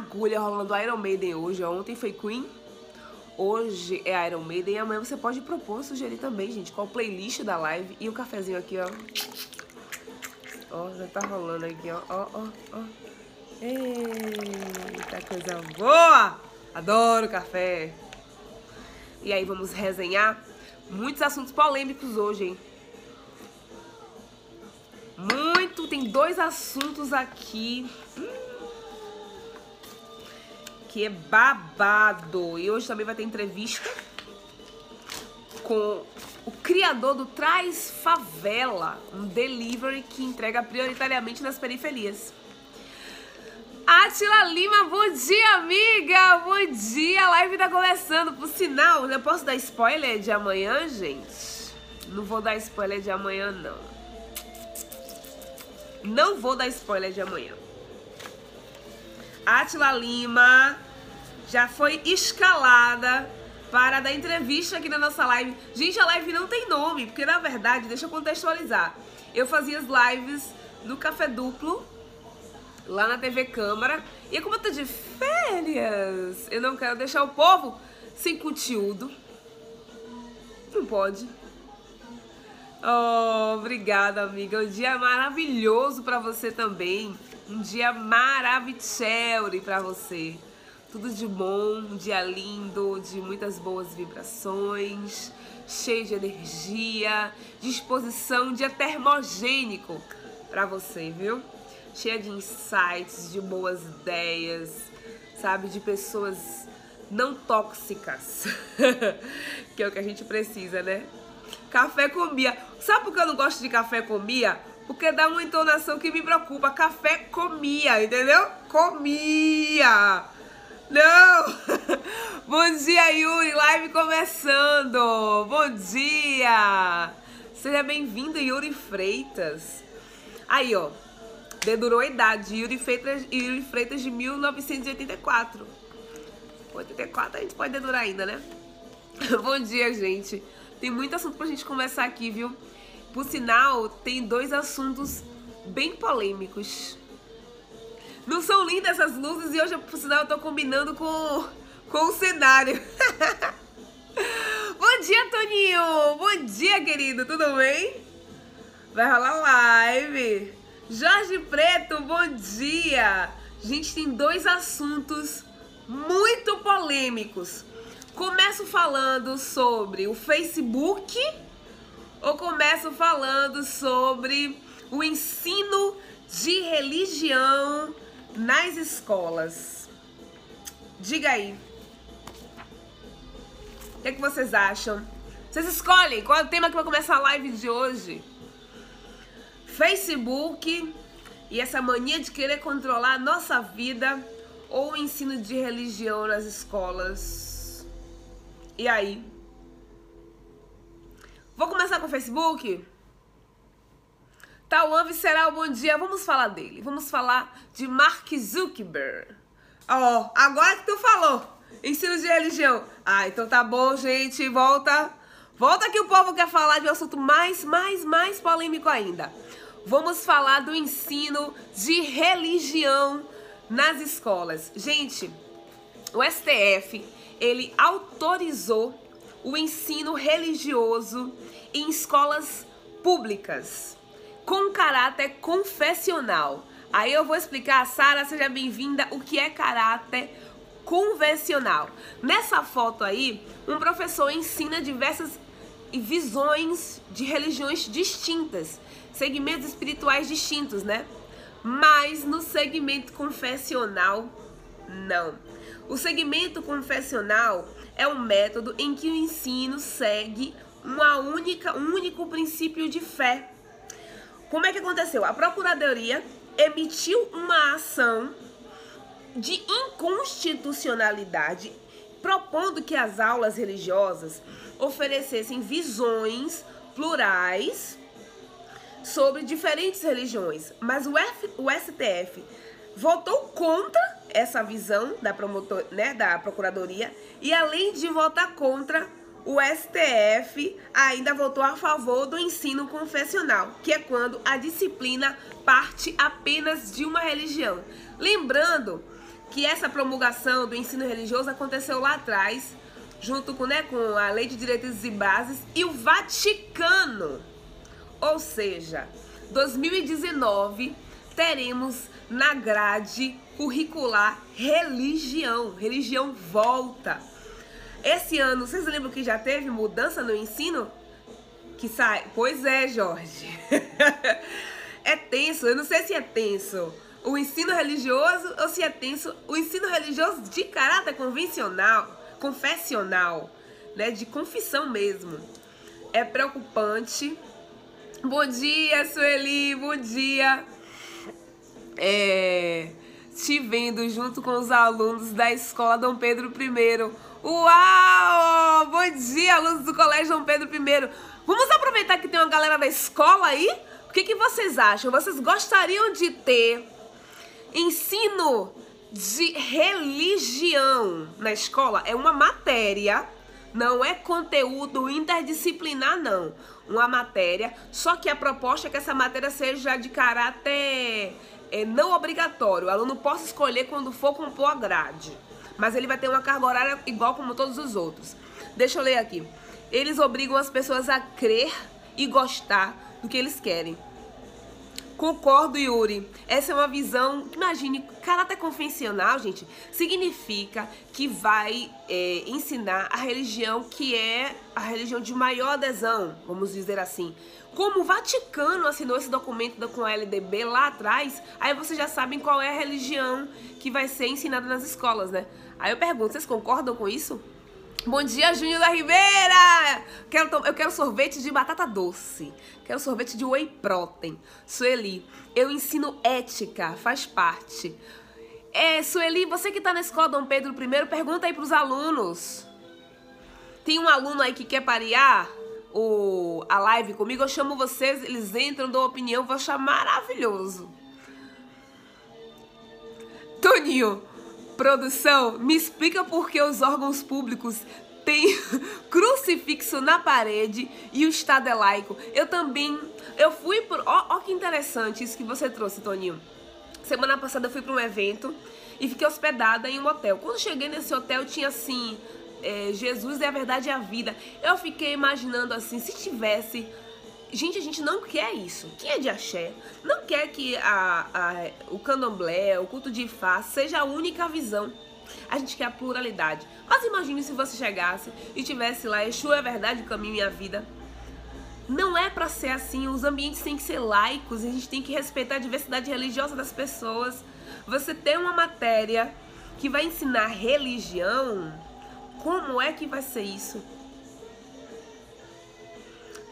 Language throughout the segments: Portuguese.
agulha rolando Iron Maiden hoje. Ontem foi Queen, hoje é Iron Maiden. E amanhã você pode propor, sugerir também, gente, qual playlist da live. E o cafezinho aqui, ó. Ó, já tá rolando aqui, ó. Ó, ó, ó. Eita, coisa boa! Adoro café. E aí, vamos resenhar muitos assuntos polêmicos hoje, hein? Muito, tem dois assuntos aqui hum, que é babado. E hoje também vai ter entrevista com o criador do Traz Favela, um delivery que entrega prioritariamente nas periferias. Atila Lima, bom dia, amiga! Bom dia, a live tá começando. Por sinal, eu posso dar spoiler de amanhã, gente? Não vou dar spoiler de amanhã, não. Não vou dar spoiler de amanhã. Atila Lima já foi escalada para dar entrevista aqui na nossa live. Gente, a live não tem nome, porque na verdade, deixa eu contextualizar. Eu fazia as lives no Café Duplo, lá na TV Câmara. E como eu tô de férias, eu não quero deixar o povo sem conteúdo. Não pode. Oh, obrigada, amiga. Um dia maravilhoso para você também. Um dia maravilhoso para você. Tudo de bom, um dia lindo, de muitas boas vibrações, cheio de energia, disposição, um dia termogênico para você, viu? Cheia de insights, de boas ideias, sabe? De pessoas não tóxicas, que é o que a gente precisa, né? Café com Bia. Sabe por que eu não gosto de café com Bia? Porque dá uma entonação que me preocupa. Café comia, entendeu? Comia. Não! Bom dia, Yuri. Live começando. Bom dia. Seja bem-vindo, Yuri Freitas. Aí, ó. Dedurou a idade. Yuri Freitas, Yuri Freitas de 1984. 84 a gente pode dedurar ainda, né? Bom dia, gente. Tem muito assunto pra gente conversar aqui, viu? Por sinal, tem dois assuntos bem polêmicos. Não são lindas essas luzes e hoje, por sinal, eu tô combinando com, com o cenário. Bom dia, Toninho! Bom dia, querido, tudo bem? Vai rolar live. Jorge Preto, bom dia! Gente tem dois assuntos muito polêmicos. Começo falando sobre o Facebook ou começo falando sobre o ensino de religião nas escolas? Diga aí. O que, é que vocês acham? Vocês escolhem qual é o tema que vai começar a live de hoje. Facebook e essa mania de querer controlar a nossa vida ou o ensino de religião nas escolas? E aí? Vou começar com o Facebook? Tauan Visceral, bom dia. Vamos falar dele. Vamos falar de Mark Zuckerberg. Ó, oh, agora que tu falou. Ensino de religião. Ah, então tá bom, gente. Volta. Volta que o povo quer falar de um assunto mais, mais, mais polêmico ainda. Vamos falar do ensino de religião nas escolas. Gente, o STF ele autorizou o ensino religioso em escolas públicas com caráter confessional. Aí eu vou explicar, Sara, seja bem-vinda, o que é caráter convencional. Nessa foto aí, um professor ensina diversas visões de religiões distintas, segmentos espirituais distintos, né? Mas no segmento confessional, não. O segmento confessional é um método em que o ensino segue uma única, um único princípio de fé. Como é que aconteceu? A Procuradoria emitiu uma ação de inconstitucionalidade propondo que as aulas religiosas oferecessem visões plurais sobre diferentes religiões, mas o, F, o STF votou contra essa visão da, promotor, né, da Procuradoria e além de votar contra, o STF ainda votou a favor do ensino confessional, que é quando a disciplina parte apenas de uma religião. Lembrando que essa promulgação do ensino religioso aconteceu lá atrás, junto com, né, com a Lei de Diretrizes e Bases e o Vaticano. Ou seja, 2019 teremos na grade curricular religião. Religião volta. Esse ano, vocês lembram que já teve mudança no ensino? Que sai. Pois é, Jorge. é tenso. Eu não sei se é tenso o ensino religioso ou se é tenso o ensino religioso de caráter convencional, confessional, né, de confissão mesmo. É preocupante. Bom dia, Sueli, bom dia. É, te vendo junto com os alunos da Escola Dom Pedro I. Uau! Bom dia, alunos do Colégio Dom Pedro I. Vamos aproveitar que tem uma galera da escola aí? O que, que vocês acham? Vocês gostariam de ter Ensino de religião na escola é uma matéria, não é conteúdo interdisciplinar, não. Uma matéria, só que a proposta é que essa matéria seja de caráter é, não obrigatório. O aluno possa escolher quando for compor a grade. Mas ele vai ter uma carga horária igual como todos os outros. Deixa eu ler aqui. Eles obrigam as pessoas a crer e gostar do que eles querem. Concordo, Yuri. Essa é uma visão. Imagine, caráter confessional, gente, significa que vai é, ensinar a religião que é a religião de maior adesão, vamos dizer assim. Como o Vaticano assinou esse documento com a LDB lá atrás, aí vocês já sabem qual é a religião que vai ser ensinada nas escolas, né? Aí eu pergunto, vocês concordam com isso? Bom dia, Júnior da Ribeira! Quero, eu quero sorvete de batata doce. Quero sorvete de whey protein. Sueli, eu ensino ética, faz parte. É, Sueli, você que tá na escola Dom Pedro I, pergunta aí pros alunos. Tem um aluno aí que quer parear o, a live comigo? Eu chamo vocês, eles entram, dão opinião, vou achar maravilhoso. Toninho, Produção, me explica por que os órgãos públicos têm crucifixo na parede e o Estado é laico. Eu também, eu fui por... Ó, ó que interessante isso que você trouxe, Toninho. Semana passada eu fui para um evento e fiquei hospedada em um hotel. Quando cheguei nesse hotel tinha assim... É, Jesus é a verdade e a vida. Eu fiquei imaginando assim, se tivesse Gente, a gente não quer isso. Quem é de axé não quer que a, a, o candomblé, o culto de Ifá seja a única visão. A gente quer a pluralidade. Mas imagine se você chegasse e tivesse lá Exu é verdade, o caminho e a vida. Não é para ser assim. Os ambientes têm que ser laicos. A gente tem que respeitar a diversidade religiosa das pessoas. Você tem uma matéria que vai ensinar religião. Como é que vai ser isso?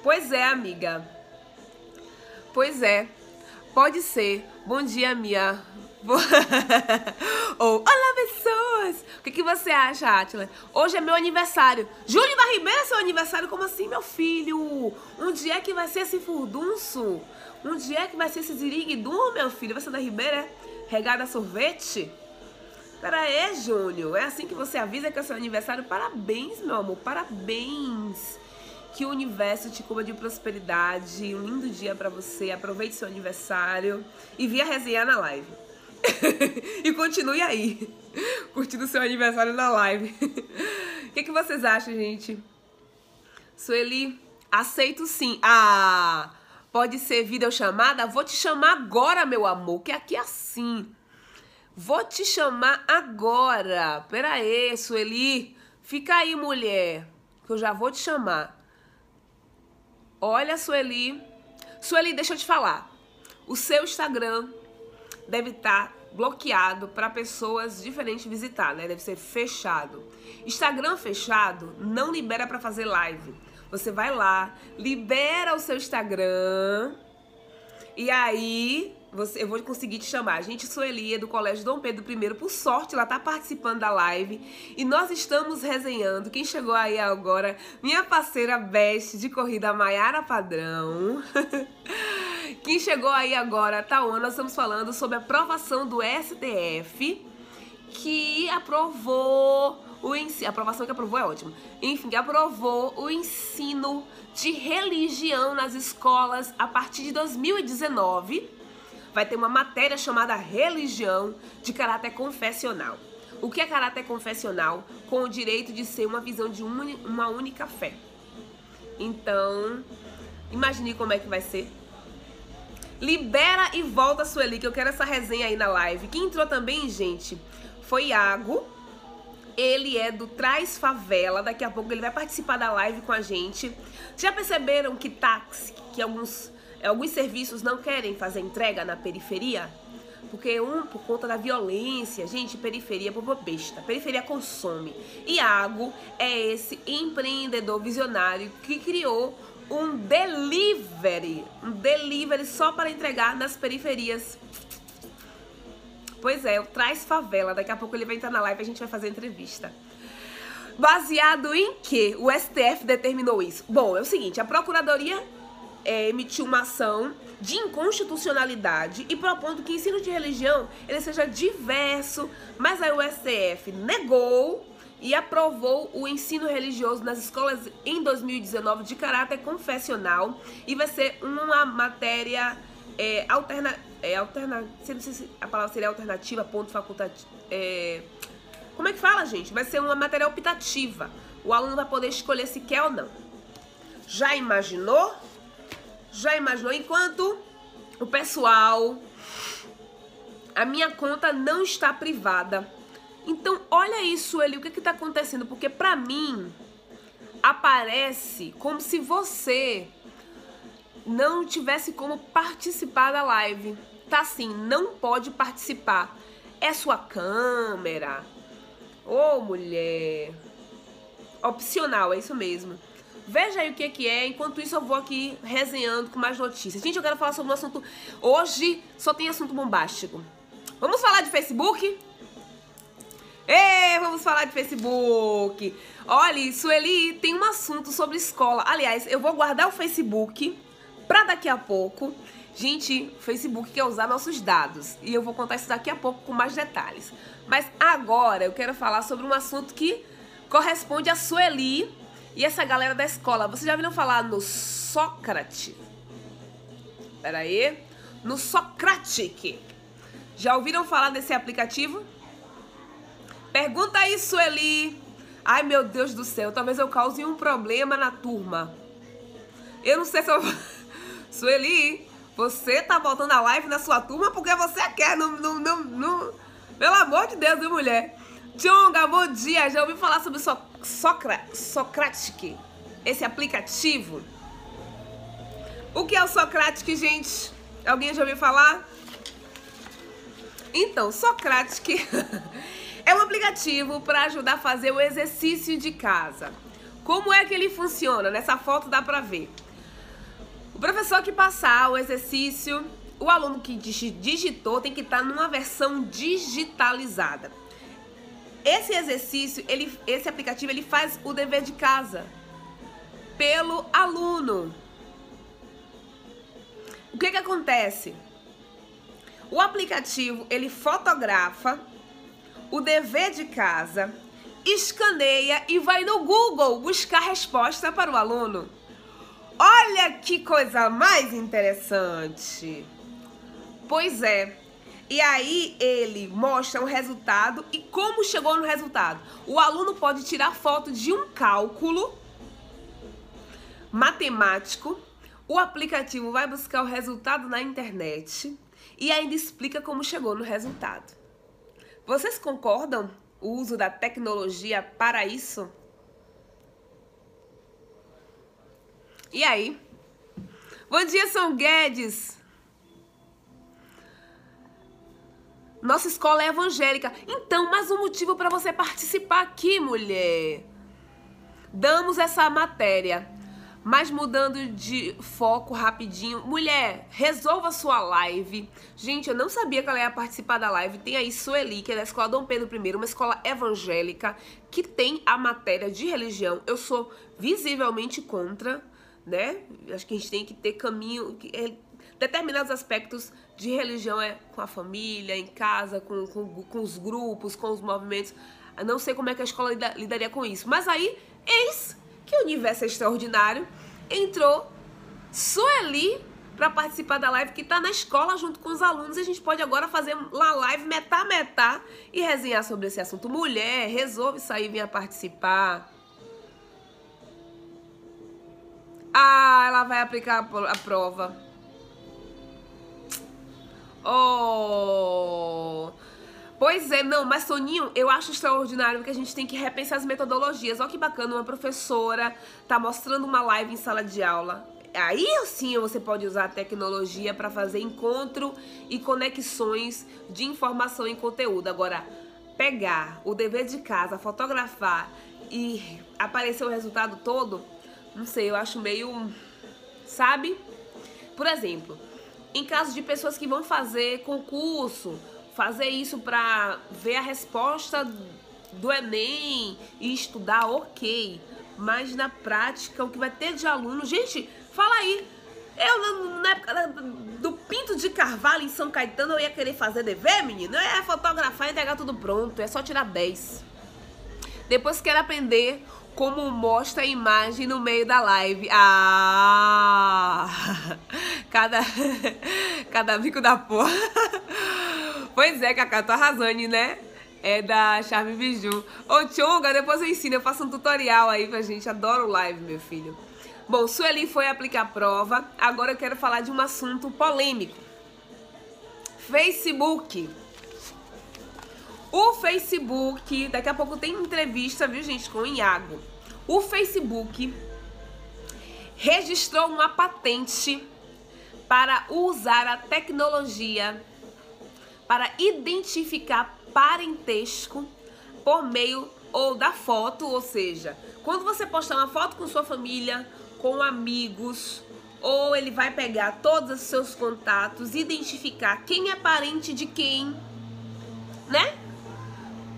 Pois é, amiga. Pois é. Pode ser. Bom dia, Mia. Ou, olá, pessoas! O que, que você acha, Atila? Hoje é meu aniversário. Júlio da Ribeira é seu aniversário? Como assim, meu filho? Um dia é que vai ser esse furdunço? Um dia é que vai ser esse ziriguidum, meu filho? Vai ser da Ribeira, é? Regada a sorvete? Pera aí, Júnior. É assim que você avisa que é seu aniversário? Parabéns, meu amor. Parabéns. Que o universo te cubra de prosperidade. Um lindo dia para você. Aproveite seu aniversário e via resenhar na live. e continue aí, curtindo seu aniversário na live. O que, que vocês acham, gente? Sueli, aceito sim. Ah, pode ser videochamada? Vou te chamar agora, meu amor, que aqui é assim. Vou te chamar agora. Pera aí, Sueli. Fica aí, mulher, que eu já vou te chamar. Olha, Sueli. Sueli, deixa eu te falar. O seu Instagram deve estar tá bloqueado para pessoas diferentes visitar, né? Deve ser fechado. Instagram fechado não libera para fazer live. Você vai lá, libera o seu Instagram e aí você, eu vou conseguir te chamar. Gente, sou Elia do Colégio Dom Pedro I. Por sorte, ela tá participando da live. E nós estamos resenhando. Quem chegou aí agora, minha parceira best de corrida Maiara Padrão. Quem chegou aí agora, Taona, nós estamos falando sobre a aprovação do STF que aprovou o ensino, a aprovação que aprovou é ótimo. Enfim, aprovou o ensino de religião nas escolas a partir de 2019 vai ter uma matéria chamada Religião de caráter confessional. O que é caráter confessional? Com o direito de ser uma visão de uma única fé. Então, imagine como é que vai ser. Libera e volta, Sueli, que eu quero essa resenha aí na live. Quem entrou também, gente, foi Iago. Ele é do Traz Favela. Daqui a pouco ele vai participar da live com a gente. Já perceberam que táxi, que alguns, alguns serviços não querem fazer entrega na periferia? Porque um, por conta da violência, gente, periferia é povo besta. Periferia consome. Iago é esse empreendedor visionário que criou um delivery. Um delivery só para entregar nas periferias. Pois é, o Traz Favela. Daqui a pouco ele vai entrar na live e a gente vai fazer entrevista. Baseado em que o STF determinou isso? Bom, é o seguinte, a Procuradoria é, emitiu uma ação de inconstitucionalidade e propondo que o ensino de religião ele seja diverso, mas aí o STF negou e aprovou o ensino religioso nas escolas em 2019 de caráter confessional e vai ser uma matéria é, alterna, é, alterna, não sei se a palavra seria alternativa, ponto facultativo, é, como é que fala, gente? Vai ser uma matéria optativa. O aluno vai poder escolher se quer ou não. Já imaginou? Já imaginou? Enquanto o pessoal, a minha conta não está privada. Então, olha isso, ele, o que está acontecendo? Porque para mim aparece como se você não tivesse como participar da live. Tá assim, não pode participar. É sua câmera. Ô, oh, mulher. Opcional, é isso mesmo. Veja aí o que, que é. Enquanto isso, eu vou aqui resenhando com mais notícias. Gente, eu quero falar sobre um assunto. Hoje só tem assunto bombástico. Vamos falar de Facebook? Ei, vamos falar de Facebook. Olha, Sueli tem um assunto sobre escola. Aliás, eu vou guardar o Facebook para daqui a pouco. Gente, o Facebook quer usar nossos dados. E eu vou contar isso daqui a pouco com mais detalhes. Mas agora eu quero falar sobre um assunto que corresponde a Sueli e essa galera da escola, vocês já viram falar no Sócrates? Pera aí. No Socratic. Já ouviram falar desse aplicativo? Pergunta aí, Sueli. Ai, meu Deus do céu. Talvez eu cause um problema na turma. Eu não sei se eu... Sueli, você tá voltando a live na sua turma porque você quer. Não, não, não, não... Pelo amor de Deus, viu, mulher? Tchonga, bom dia. Já ouviu falar sobre so Socra Socratic, esse aplicativo. O que é o Socratic, gente? Alguém já ouviu falar? Então, Socratic é um aplicativo para ajudar a fazer o exercício de casa. Como é que ele funciona? Nessa foto dá para ver. O professor que passar o exercício, o aluno que digitou tem que estar numa versão digitalizada. Esse exercício, ele, esse aplicativo, ele faz o dever de casa pelo aluno. O que que acontece? O aplicativo, ele fotografa o dever de casa, escaneia e vai no Google buscar resposta para o aluno. Olha que coisa mais interessante! Pois é, e aí ele mostra o resultado e como chegou no resultado. O aluno pode tirar foto de um cálculo matemático. O aplicativo vai buscar o resultado na internet e ainda explica como chegou no resultado. Vocês concordam o uso da tecnologia para isso? E aí? Bom dia, São Guedes! Nossa escola é evangélica. Então, mais um motivo para você participar aqui, mulher. Damos essa matéria. Mas mudando de foco rapidinho. Mulher, resolva sua live. Gente, eu não sabia que ela ia participar da live. Tem aí Sueli, que é da Escola Dom Pedro I, uma escola evangélica que tem a matéria de religião. Eu sou visivelmente contra, né? Acho que a gente tem que ter caminho, é, determinados aspectos de religião é com a família, em casa, com, com, com os grupos, com os movimentos. Eu não sei como é que a escola lida, lidaria com isso. Mas aí, eis que o universo é extraordinário entrou Sueli para participar da live que está na escola junto com os alunos. A gente pode agora fazer lá live metá metá e resenhar sobre esse assunto. Mulher, resolve sair e vir participar. Ah, ela vai aplicar a prova. Oh. Pois é, não, mas Soninho, eu acho extraordinário que a gente tem que repensar as metodologias. Olha que bacana, uma professora tá mostrando uma live em sala de aula. Aí sim você pode usar a tecnologia para fazer encontro e conexões de informação e conteúdo. Agora, pegar o dever de casa, fotografar e aparecer o resultado todo, não sei, eu acho meio. Sabe? Por exemplo, em caso de pessoas que vão fazer concurso, fazer isso para ver a resposta do Enem e estudar, ok. Mas na prática, o que vai ter de aluno. Gente, fala aí. Eu, na época do Pinto de Carvalho em São Caetano, eu ia querer fazer dever, menino? É fotografar e entregar tudo pronto. É só tirar 10. Depois quero aprender como mostra a imagem no meio da live. Ah! Cada, cada bico da porra. Pois é, Cacá, tô arrasando, né? É da Charme Biju. Ô, Tchonga, depois eu ensino, eu faço um tutorial aí pra gente. Adoro live, meu filho. Bom, Sueli foi aplicar a prova. Agora eu quero falar de um assunto polêmico. Facebook. O Facebook, daqui a pouco tem entrevista, viu, gente, com o Iago. O Facebook registrou uma patente para usar a tecnologia para identificar parentesco por meio ou da foto, ou seja, quando você postar uma foto com sua família, com amigos, ou ele vai pegar todos os seus contatos, identificar quem é parente de quem, né?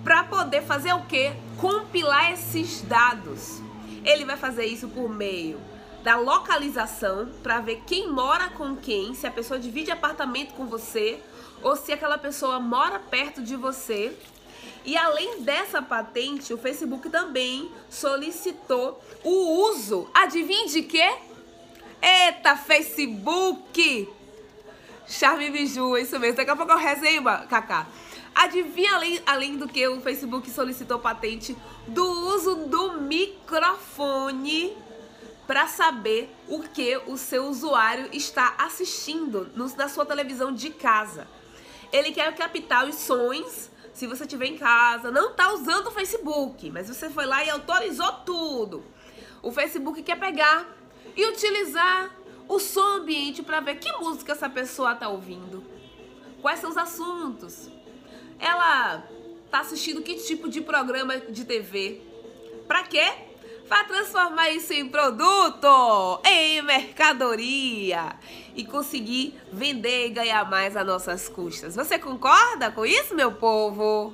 Para poder fazer o quê? Compilar esses dados. Ele vai fazer isso por meio da localização para ver quem mora com quem, se a pessoa divide apartamento com você ou se aquela pessoa mora perto de você. E além dessa patente, o Facebook também solicitou o uso, adivinha de quê? Eita, Facebook! Charme Biju, isso mesmo. Daqui a pouco eu resenho, Kaká. Adivinha além, além do que o Facebook solicitou patente do uso do microfone para saber o que o seu usuário está assistindo no, na sua televisão de casa. Ele quer captar os sons se você estiver em casa, não está usando o Facebook, mas você foi lá e autorizou tudo. O Facebook quer pegar e utilizar o som ambiente para ver que música essa pessoa está ouvindo, quais são os assuntos, ela tá assistindo que tipo de programa de TV? Pra quê? Para transformar isso em produto, em mercadoria e conseguir vender e ganhar mais a nossas custas. Você concorda com isso, meu povo?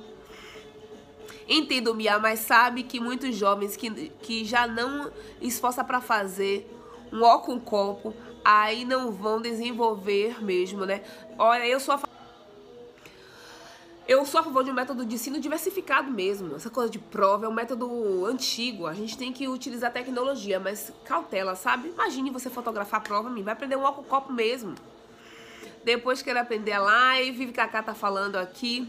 Entendo, Mia, mas sabe que muitos jovens que, que já não esforçam para fazer um ó com copo, aí não vão desenvolver mesmo, né? Olha, eu sou a eu sou a favor de um método de ensino diversificado mesmo. Essa coisa de prova é um método antigo. A gente tem que utilizar tecnologia, mas cautela, sabe? Imagine você fotografar a prova, vai aprender um álcool copo mesmo. Depois quero aprender a live. Cacá tá falando aqui.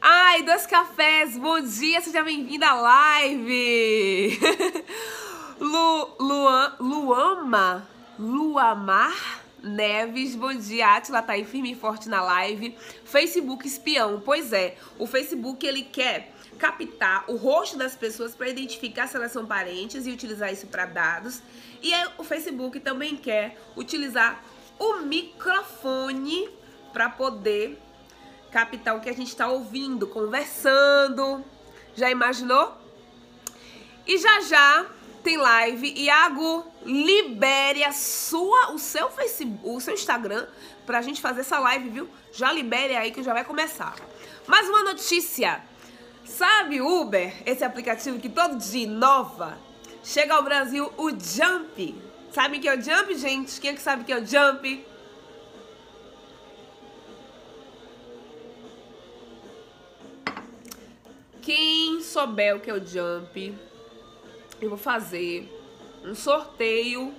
Ai, dois cafés, bom dia, seja bem-vinda à live. Lu, Luan, Luama, Luamar Neves, bom dia. Atila tá aí firme e forte na live. Facebook espião. Pois é, o Facebook ele quer captar o rosto das pessoas para identificar se elas são parentes e utilizar isso para dados. E aí, o Facebook também quer utilizar o microfone para poder captar o que a gente está ouvindo, conversando. Já imaginou? E já já tem live. Iago, libere a sua, o seu Facebook, o seu Instagram pra gente fazer essa live, viu? Já libere aí que já vai começar. Mais uma notícia. Sabe Uber, esse aplicativo que todo dia inova? Chega ao Brasil o Jump. Sabe que é o Jump, gente? Quem é que sabe que é o Jump? Quem souber o que é o Jump, eu vou fazer um sorteio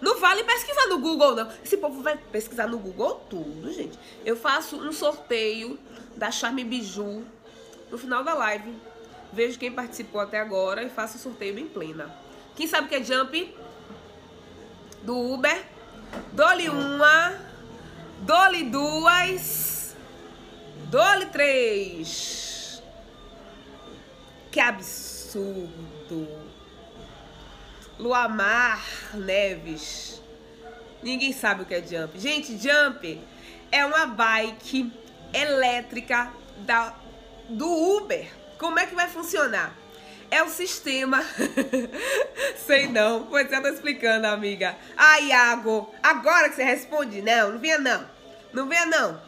Não vale pesquisar no Google, não. Esse povo vai pesquisar no Google tudo, gente. Eu faço um sorteio da Charme Biju no final da live. Vejo quem participou até agora e faço o sorteio bem plena. Quem sabe o que é jump? Do Uber. Dole uma. Dole duas. Dole três. Que absurdo. Luamar Neves. Ninguém sabe o que é jump. Gente, jump é uma bike elétrica da, do Uber. Como é que vai funcionar? É o sistema. Sei não. Pois eu tô explicando, amiga. Ah, Iago, agora que você responde. Não, não venha não. Não venha não.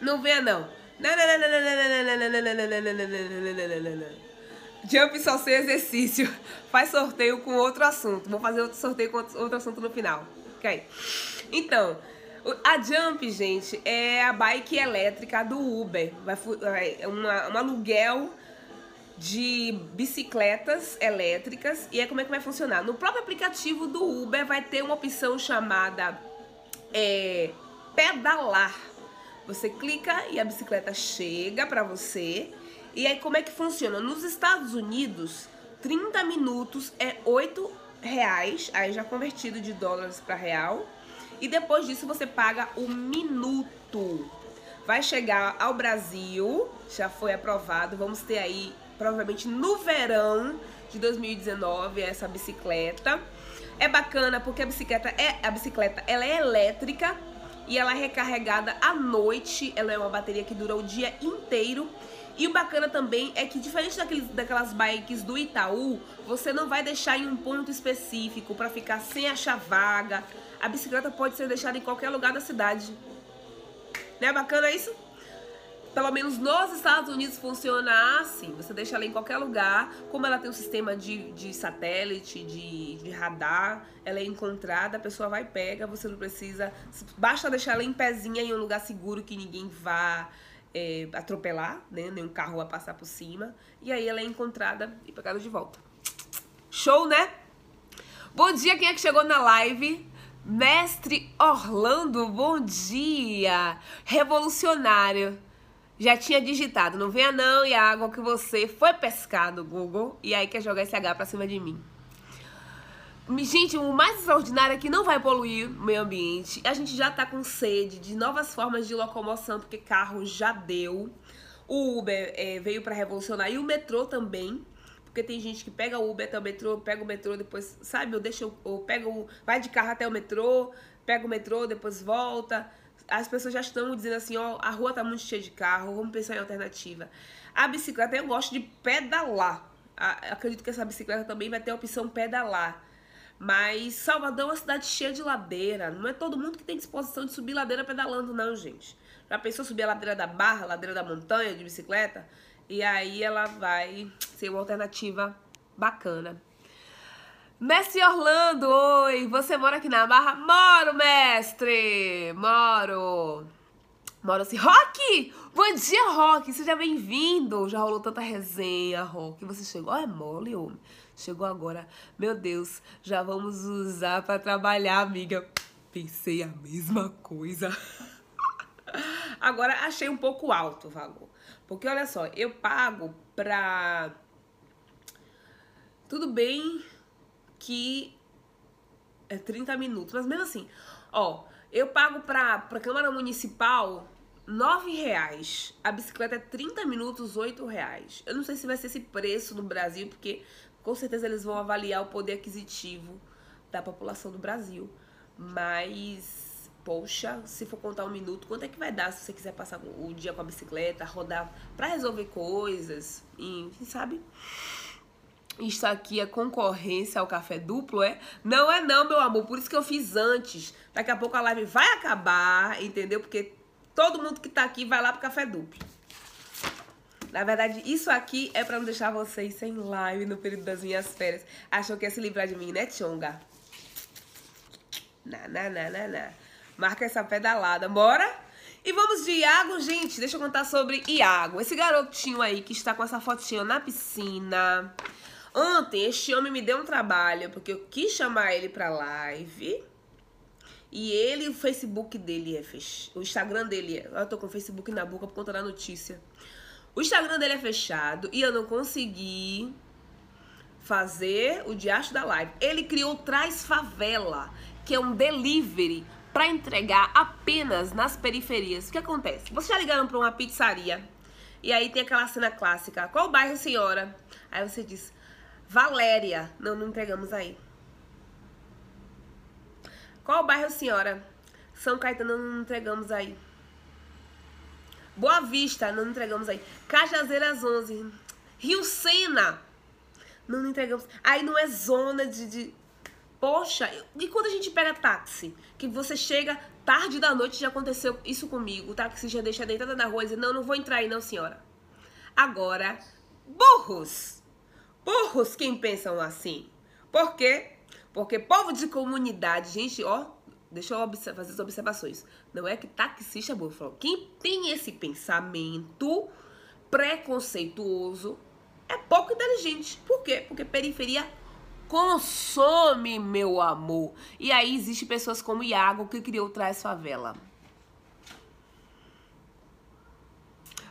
Não venha não. Não, não, não, não, não, não, não, não, não, não, não, não, não, não, não, não, não. Jump só sem exercício. Faz sorteio com outro assunto. Vou fazer outro sorteio com outro assunto no final. Ok? Então, a Jump, gente, é a bike elétrica do Uber. É uma, um aluguel de bicicletas elétricas. E é como é que vai funcionar? No próprio aplicativo do Uber vai ter uma opção chamada é, pedalar. Você clica e a bicicleta chega para você e aí como é que funciona? Nos Estados Unidos, 30 minutos é 8 reais, aí já convertido de dólares para real. E depois disso você paga o minuto. Vai chegar ao Brasil, já foi aprovado. Vamos ter aí provavelmente no verão de 2019 essa bicicleta. É bacana porque a bicicleta é a bicicleta, ela é elétrica e ela é recarregada à noite. Ela é uma bateria que dura o dia inteiro e o bacana também é que, diferente daqueles, daquelas bikes do Itaú, você não vai deixar em um ponto específico para ficar sem achar vaga. A bicicleta pode ser deixada em qualquer lugar da cidade. Não é bacana isso? Pelo menos nos Estados Unidos funciona assim. Você deixa ela em qualquer lugar. Como ela tem um sistema de, de satélite, de, de radar, ela é encontrada, a pessoa vai e pega, você não precisa. Basta deixar ela em pezinha em um lugar seguro que ninguém vá é, atropelar, né? Nenhum carro vai passar por cima. E aí ela é encontrada e pegada de volta. Show, né? Bom dia, quem é que chegou na live? Mestre Orlando, bom dia! Revolucionário. Já tinha digitado, não venha não, e a água que você foi pescar no Google e aí quer jogar esse H pra cima de mim. Gente, o mais extraordinário é que não vai poluir o meio ambiente. A gente já tá com sede de novas formas de locomoção, porque carro já deu. O Uber é, veio para revolucionar e o metrô também. Porque tem gente que pega o Uber até o metrô, pega o metrô, depois, sabe, eu deixo, ou pega o, vai de carro até o metrô, pega o metrô, depois volta. As pessoas já estão dizendo assim, ó, a rua tá muito cheia de carro, vamos pensar em alternativa. A bicicleta, eu gosto de pedalar. Acredito que essa bicicleta também vai ter a opção pedalar. Mas Salvador é uma cidade cheia de ladeira. Não é todo mundo que tem disposição de subir ladeira pedalando, não, gente. Já pensou subir a ladeira da barra, a ladeira da montanha de bicicleta? E aí ela vai ser uma alternativa bacana. Mestre Orlando, oi! Você mora aqui na Barra? Moro, mestre! Moro! Moro assim, Rock! Bom dia, Rock! Seja bem-vindo! Já rolou tanta resenha, Rock. Você chegou? É mole, homem. Chegou agora. Meu Deus, já vamos usar para trabalhar, amiga. Pensei a mesma coisa. Agora achei um pouco alto o valor. Porque olha só, eu pago pra. Tudo bem que é 30 minutos, mas mesmo assim, ó, eu pago pra, pra Câmara Municipal 9 reais. A bicicleta é 30 minutos, 8 reais. Eu não sei se vai ser esse preço no Brasil, porque com certeza eles vão avaliar o poder aquisitivo da população do Brasil. Mas, poxa, se for contar um minuto, quanto é que vai dar se você quiser passar o dia com a bicicleta, rodar para resolver coisas, enfim, sabe? Isso aqui é concorrência ao café duplo, é? Não é não, meu amor. Por isso que eu fiz antes. Daqui a pouco a live vai acabar, entendeu? Porque todo mundo que tá aqui vai lá pro café duplo. Na verdade, isso aqui é pra não deixar vocês sem live no período das minhas férias. Achou que ia se livrar de mim, né, Tchonga? Na, na, na, na, na. Marca essa pedalada, bora? E vamos de Iago, gente. Deixa eu contar sobre Iago. Esse garotinho aí que está com essa fotinha na piscina. Ontem este homem me deu um trabalho, porque eu quis chamar ele pra live. E ele, o Facebook dele é fechado. O Instagram dele é. Eu tô com o Facebook na boca por conta da notícia. O Instagram dele é fechado e eu não consegui fazer o diacho da live. Ele criou Traz Favela, que é um delivery para entregar apenas nas periferias. O que acontece? Vocês já ligaram para uma pizzaria e aí tem aquela cena clássica: qual bairro, senhora? Aí você diz: Valéria. Não, não entregamos aí. Qual bairro, senhora? São Caetano, não entregamos aí. Boa Vista, não entregamos aí. Cajazeiras 11. Rio Sena, não entregamos. Aí não é zona de, de. Poxa, e quando a gente pega táxi? Que você chega tarde da noite, já aconteceu isso comigo. O táxi já deixa deitada na rua e diz: Não, não vou entrar aí, não, senhora. Agora, burros. Burros quem pensam assim. Por quê? Porque povo de comunidade, gente, ó, deixa eu fazer as observações. Não é que taxista é burro. Quem tem esse pensamento preconceituoso é pouco inteligente. Por quê? Porque periferia consome, meu amor. E aí existe pessoas como Iago que criou Traz Favela.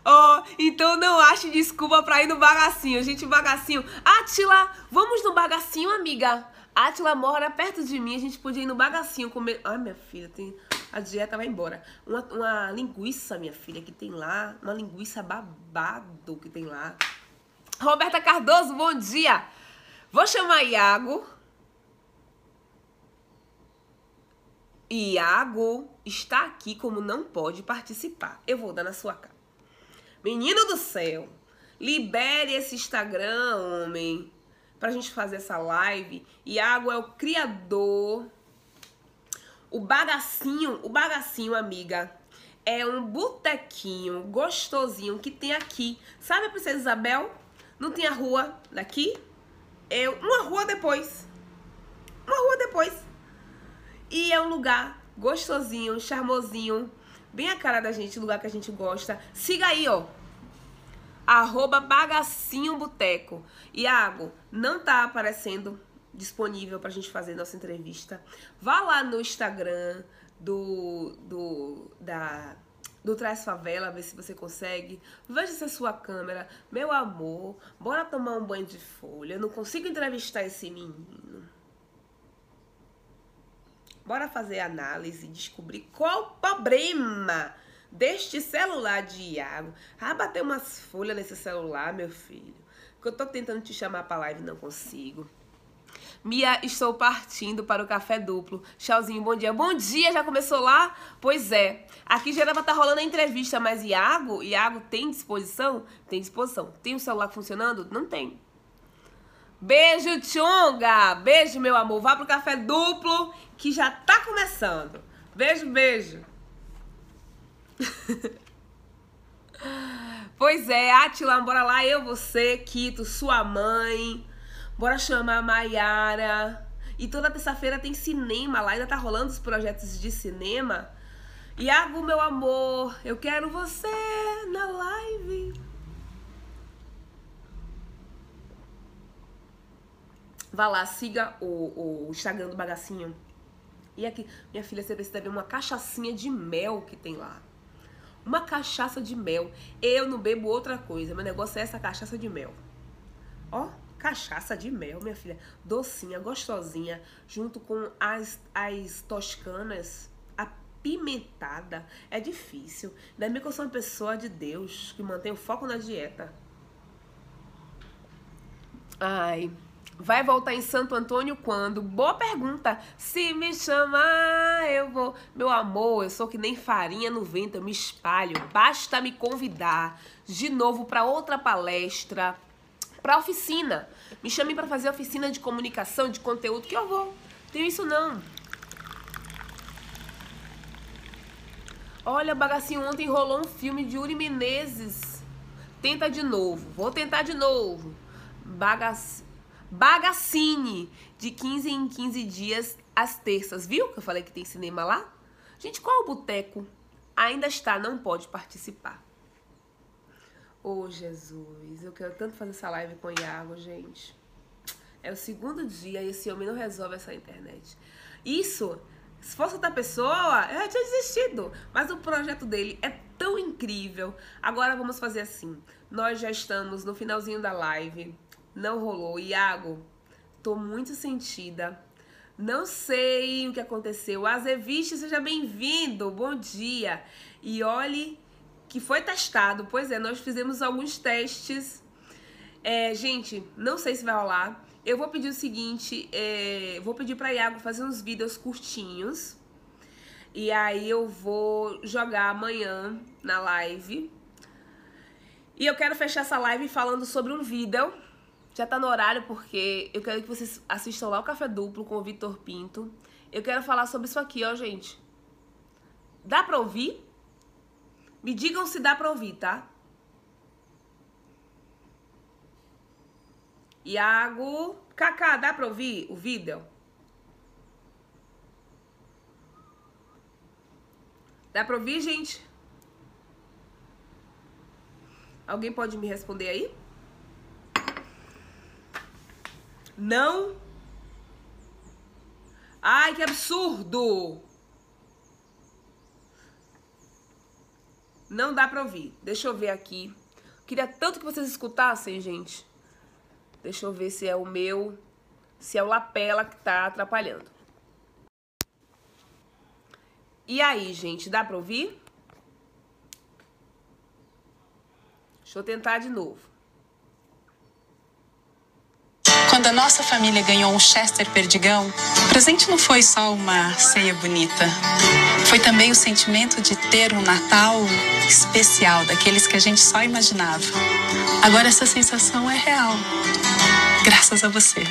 Oh, então não ache desculpa pra ir no bagacinho. Gente, bagacinho. Atila, vamos no bagacinho, amiga. Atila mora perto de mim. A gente podia ir no bagacinho comer. Ai, minha filha, tem... a dieta vai embora. Uma, uma linguiça, minha filha, que tem lá. Uma linguiça babado que tem lá. Roberta Cardoso, bom dia. Vou chamar Iago. Iago está aqui como não pode participar. Eu vou dar na sua cara. Menino do céu, libere esse Instagram, homem, pra gente fazer essa live. Iago é o criador. O bagacinho, o bagacinho, amiga, é um botequinho gostosinho que tem aqui. Sabe a Princesa Isabel? Não tinha rua daqui? Eu, uma rua depois. Uma rua depois. E é um lugar gostosinho, charmosinho, bem a cara da gente, lugar que a gente gosta. Siga aí, ó. Arroba Bagacinho Boteco. Iago, não tá aparecendo disponível pra gente fazer nossa entrevista. Vá lá no Instagram do, do da do Traz Favela, ver se você consegue. Veja se é sua câmera. Meu amor, bora tomar um banho de folha. Eu não consigo entrevistar esse menino. Bora fazer análise, descobrir qual o problema deste celular de Iago. Ah, bater umas folhas nesse celular, meu filho. Que eu tô tentando te chamar pra live e não consigo. Mia, estou partindo para o café duplo. Tchauzinho, bom dia. Bom dia, já começou lá? Pois é. Aqui já estar tá rolando a entrevista, mas Iago, Iago tem disposição? Tem disposição. Tem o celular funcionando? Não tem. Beijo, Tchonga. Beijo, meu amor. Vá pro café duplo que já tá começando. Beijo, beijo. pois é, Atila, bora lá, eu, você, Quito, sua mãe. Bora chamar a Maiara. E toda terça-feira tem cinema lá, ainda tá rolando os projetos de cinema. Iago, meu amor, eu quero você na live. Vá lá, siga o, o Instagram do Bagacinho. E aqui, minha filha, você precisa ver uma cachaçinha de mel que tem lá. Uma cachaça de mel. Eu não bebo outra coisa. Meu negócio é essa cachaça de mel. Ó. Cachaça de mel, minha filha. Docinha, gostosinha. Junto com as, as toscanas. Apimentada. É difícil. Ainda bem que eu sou uma pessoa de Deus. Que mantém o foco na dieta. Ai. Vai voltar em Santo Antônio quando? Boa pergunta. Se me chamar, eu vou. Meu amor, eu sou que nem farinha no vento, eu me espalho. Basta me convidar de novo para outra palestra, para oficina. Me chamem para fazer oficina de comunicação, de conteúdo, que eu vou. Tenho isso não. Olha, bagacinho, ontem rolou um filme de Uri Menezes. Tenta de novo. Vou tentar de novo. Bagac... Bagacine. De 15 em 15 dias, às terças. Viu que eu falei que tem cinema lá? Gente, qual o boteco? Ainda está, não pode participar. Ô, oh, Jesus, eu quero tanto fazer essa live com o Iago, gente. É o segundo dia e esse homem não resolve essa internet. Isso, se fosse outra pessoa, eu já tinha desistido. Mas o projeto dele é tão incrível. Agora vamos fazer assim. Nós já estamos no finalzinho da live. Não rolou. Iago, tô muito sentida. Não sei o que aconteceu. Azeviste, seja bem-vindo. Bom dia. E olhe que foi testado. Pois é, nós fizemos alguns testes. É, gente, não sei se vai rolar. Eu vou pedir o seguinte, é, vou pedir para Iago fazer uns vídeos curtinhos. E aí eu vou jogar amanhã na live. E eu quero fechar essa live falando sobre um vídeo. Já tá no horário porque eu quero que vocês assistam lá o Café Duplo com o Vitor Pinto. Eu quero falar sobre isso aqui, ó, gente. Dá pra ouvir? Me digam se dá pra ouvir, tá? Iago. Kaká, dá pra ouvir o vídeo? Dá pra ouvir, gente? Alguém pode me responder aí? Não? Ai, que absurdo! Não dá pra ouvir. Deixa eu ver aqui. Queria tanto que vocês escutassem, gente. Deixa eu ver se é o meu, se é o lapela que tá atrapalhando. E aí, gente, dá pra ouvir? Deixa eu tentar de novo. Quando a nossa família ganhou um Chester Perdigão, o presente não foi só uma ceia bonita. Foi também o sentimento de ter um Natal especial, daqueles que a gente só imaginava. Agora essa sensação é real graças a você.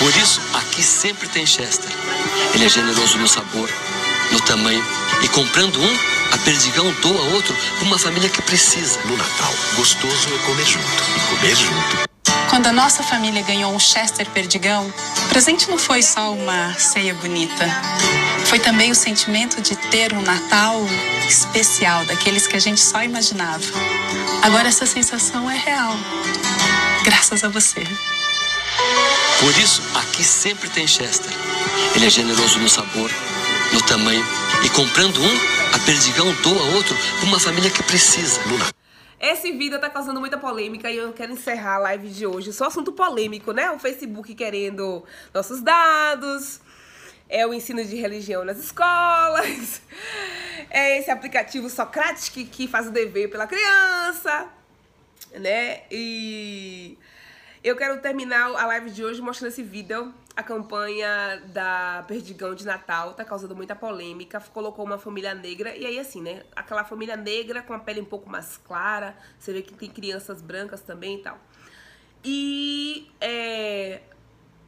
Por isso, aqui sempre tem Chester. Ele é generoso no sabor, no tamanho. E comprando um, a Perdigão doa outro para uma família que precisa. No Natal, gostoso é comer junto. E comer junto. Quando a nossa família ganhou um Chester Perdigão, o presente não foi só uma ceia bonita. Foi também o sentimento de ter um Natal especial, daqueles que a gente só imaginava. Agora essa sensação é real graças a você. Por isso, aqui sempre tem Chester. Ele é generoso no sabor, no tamanho. E comprando um, a Perdigão doa outro para uma família que precisa. Luna. Esse vídeo tá causando muita polêmica e eu quero encerrar a live de hoje. Só assunto polêmico, né? O Facebook querendo nossos dados, é o ensino de religião nas escolas, é esse aplicativo Socratic que faz o dever pela criança né? E eu quero terminar a live de hoje mostrando esse vídeo. A campanha da Perdigão de Natal tá causando muita polêmica. Colocou uma família negra. E aí, assim, né? Aquela família negra com a pele um pouco mais clara. Você vê que tem crianças brancas também e tal. E é,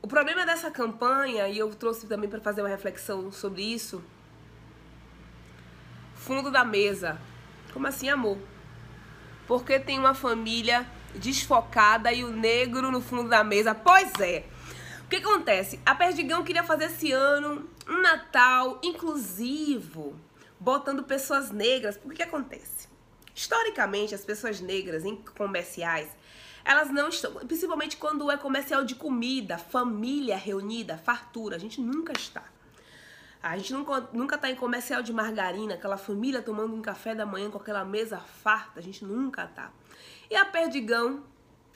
o problema dessa campanha, e eu trouxe também para fazer uma reflexão sobre isso. Fundo da mesa. Como assim, amor? porque tem uma família desfocada e o negro no fundo da mesa. Pois é. O que acontece? A Perdigão queria fazer esse ano um Natal inclusivo, botando pessoas negras. Por que acontece? Historicamente, as pessoas negras em comerciais, elas não estão, principalmente quando é comercial de comida, família reunida, fartura, a gente nunca está. A gente nunca, nunca tá em comercial de margarina, aquela família tomando um café da manhã com aquela mesa farta, a gente nunca tá. E a Perdigão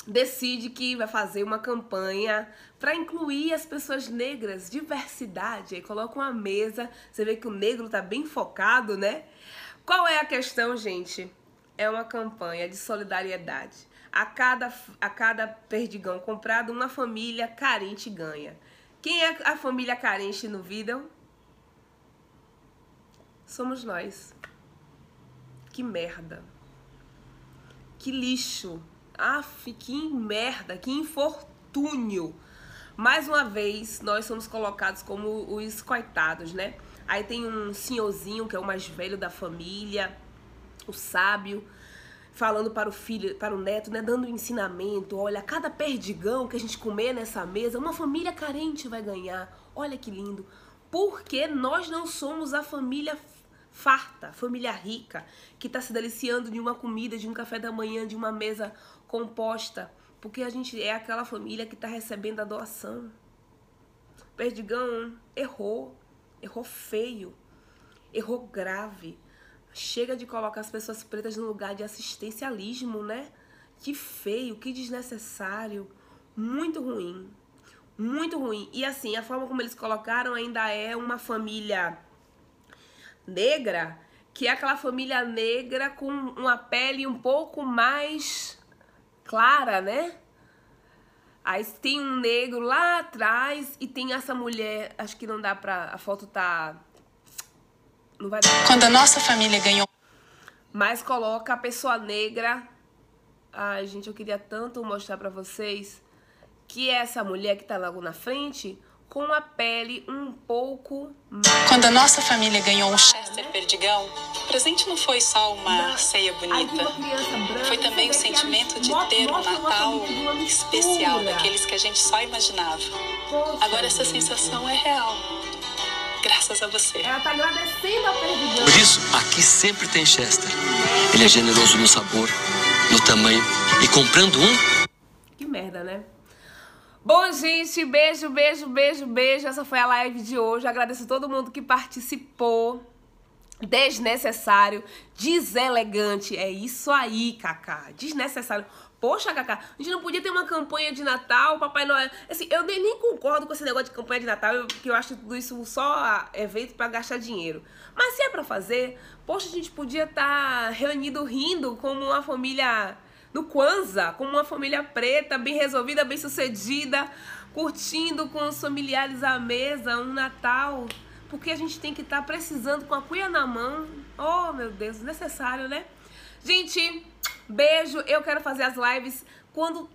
decide que vai fazer uma campanha para incluir as pessoas negras, diversidade. Aí coloca uma mesa, você vê que o negro tá bem focado, né? Qual é a questão, gente? É uma campanha de solidariedade. A cada, a cada perdigão comprado, uma família carente ganha. Quem é a família carente no vídeo? somos nós. Que merda. Que lixo. Aff, que merda, que infortúnio. Mais uma vez, nós somos colocados como os coitados, né? Aí tem um senhorzinho que é o mais velho da família, o sábio, falando para o filho, para o neto, né, dando um ensinamento. Olha, cada perdigão que a gente comer nessa mesa, uma família carente vai ganhar. Olha que lindo. Porque nós não somos a família farta, família rica, que está se deliciando de uma comida, de um café da manhã, de uma mesa composta Porque a gente é aquela família que tá recebendo a doação. Perdigão errou, errou feio, errou grave. Chega de colocar as pessoas pretas no lugar de assistencialismo, né? Que feio, que desnecessário, muito ruim, muito ruim. E assim, a forma como eles colocaram ainda é uma família negra, que é aquela família negra com uma pele um pouco mais clara, né? Aí tem um negro lá atrás e tem essa mulher, acho que não dá pra. A foto tá. Não vai dar. Quando a nossa família ganhou. Mas coloca a pessoa negra. Ai, gente, eu queria tanto mostrar pra vocês que é essa mulher que tá logo na frente com a pele um pouco mais. Quando a nossa família ganhou um Chester Perdigão, o presente não foi só uma ceia bonita. Foi também o sentimento de ter um Natal especial, daqueles que a gente só imaginava. Agora essa sensação é real. Graças a você. Ela tá agradecendo ao Perdigão. Por isso, aqui sempre tem Chester. Ele é generoso no sabor, no tamanho e comprando um, Que merda, né? Bom, gente, beijo, beijo, beijo, beijo. Essa foi a live de hoje. Agradeço a todo mundo que participou. Desnecessário, deselegante. É isso aí, Cacá. Desnecessário. Poxa, Cacá, a gente não podia ter uma campanha de Natal, Papai Noel. Assim, eu nem, concordo com esse negócio de campanha de Natal, porque eu acho tudo isso só evento pra gastar dinheiro. Mas se é pra fazer, poxa, a gente podia estar reunido rindo como uma família no Kwanzaa, como uma família preta, bem resolvida, bem sucedida, curtindo com os familiares à mesa um Natal. Porque a gente tem que estar precisando com a cuia na mão. Oh, meu Deus, necessário, né? Gente, beijo. Eu quero fazer as lives quando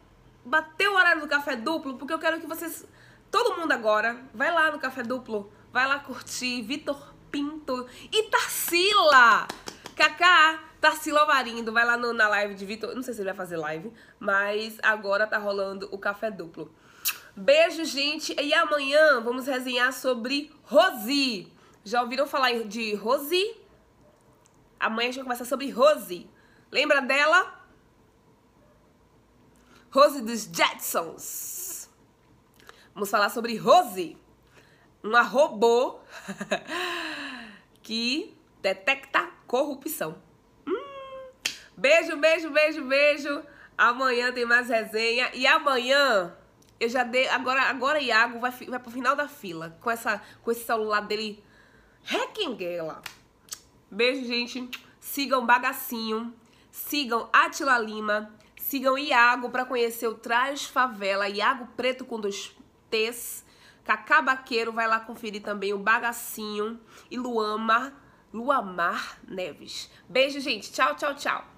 bater o horário do café duplo, porque eu quero que vocês. Todo mundo agora, vai lá no café duplo, vai lá curtir Vitor Pinto e Tarsila. Kaká, Tarsila Varindo, vai lá no- na live de Vitor. Não sei se ele vai fazer live, mas agora tá rolando o café duplo. Beijo, gente. E amanhã vamos resenhar sobre Rosi. Já ouviram falar de Rosi? Amanhã a gente vai conversar sobre Rosi. Lembra dela? Rose dos Jetsons. Vamos falar sobre Rose, uma robô que detecta corrupção. Hum. Beijo, beijo, beijo, beijo. Amanhã tem mais resenha e amanhã eu já dei agora agora Iago vai vai pro final da fila com essa com esse celular dele Hackinguela. Beijo, gente. Sigam Bagacinho, sigam Atila Lima, sigam Iago para conhecer o Trás Favela, Iago Preto com dois T's. Cacá Baqueiro vai lá conferir também o Bagacinho e Luama, Luamar Neves. Beijo, gente. Tchau, tchau, tchau.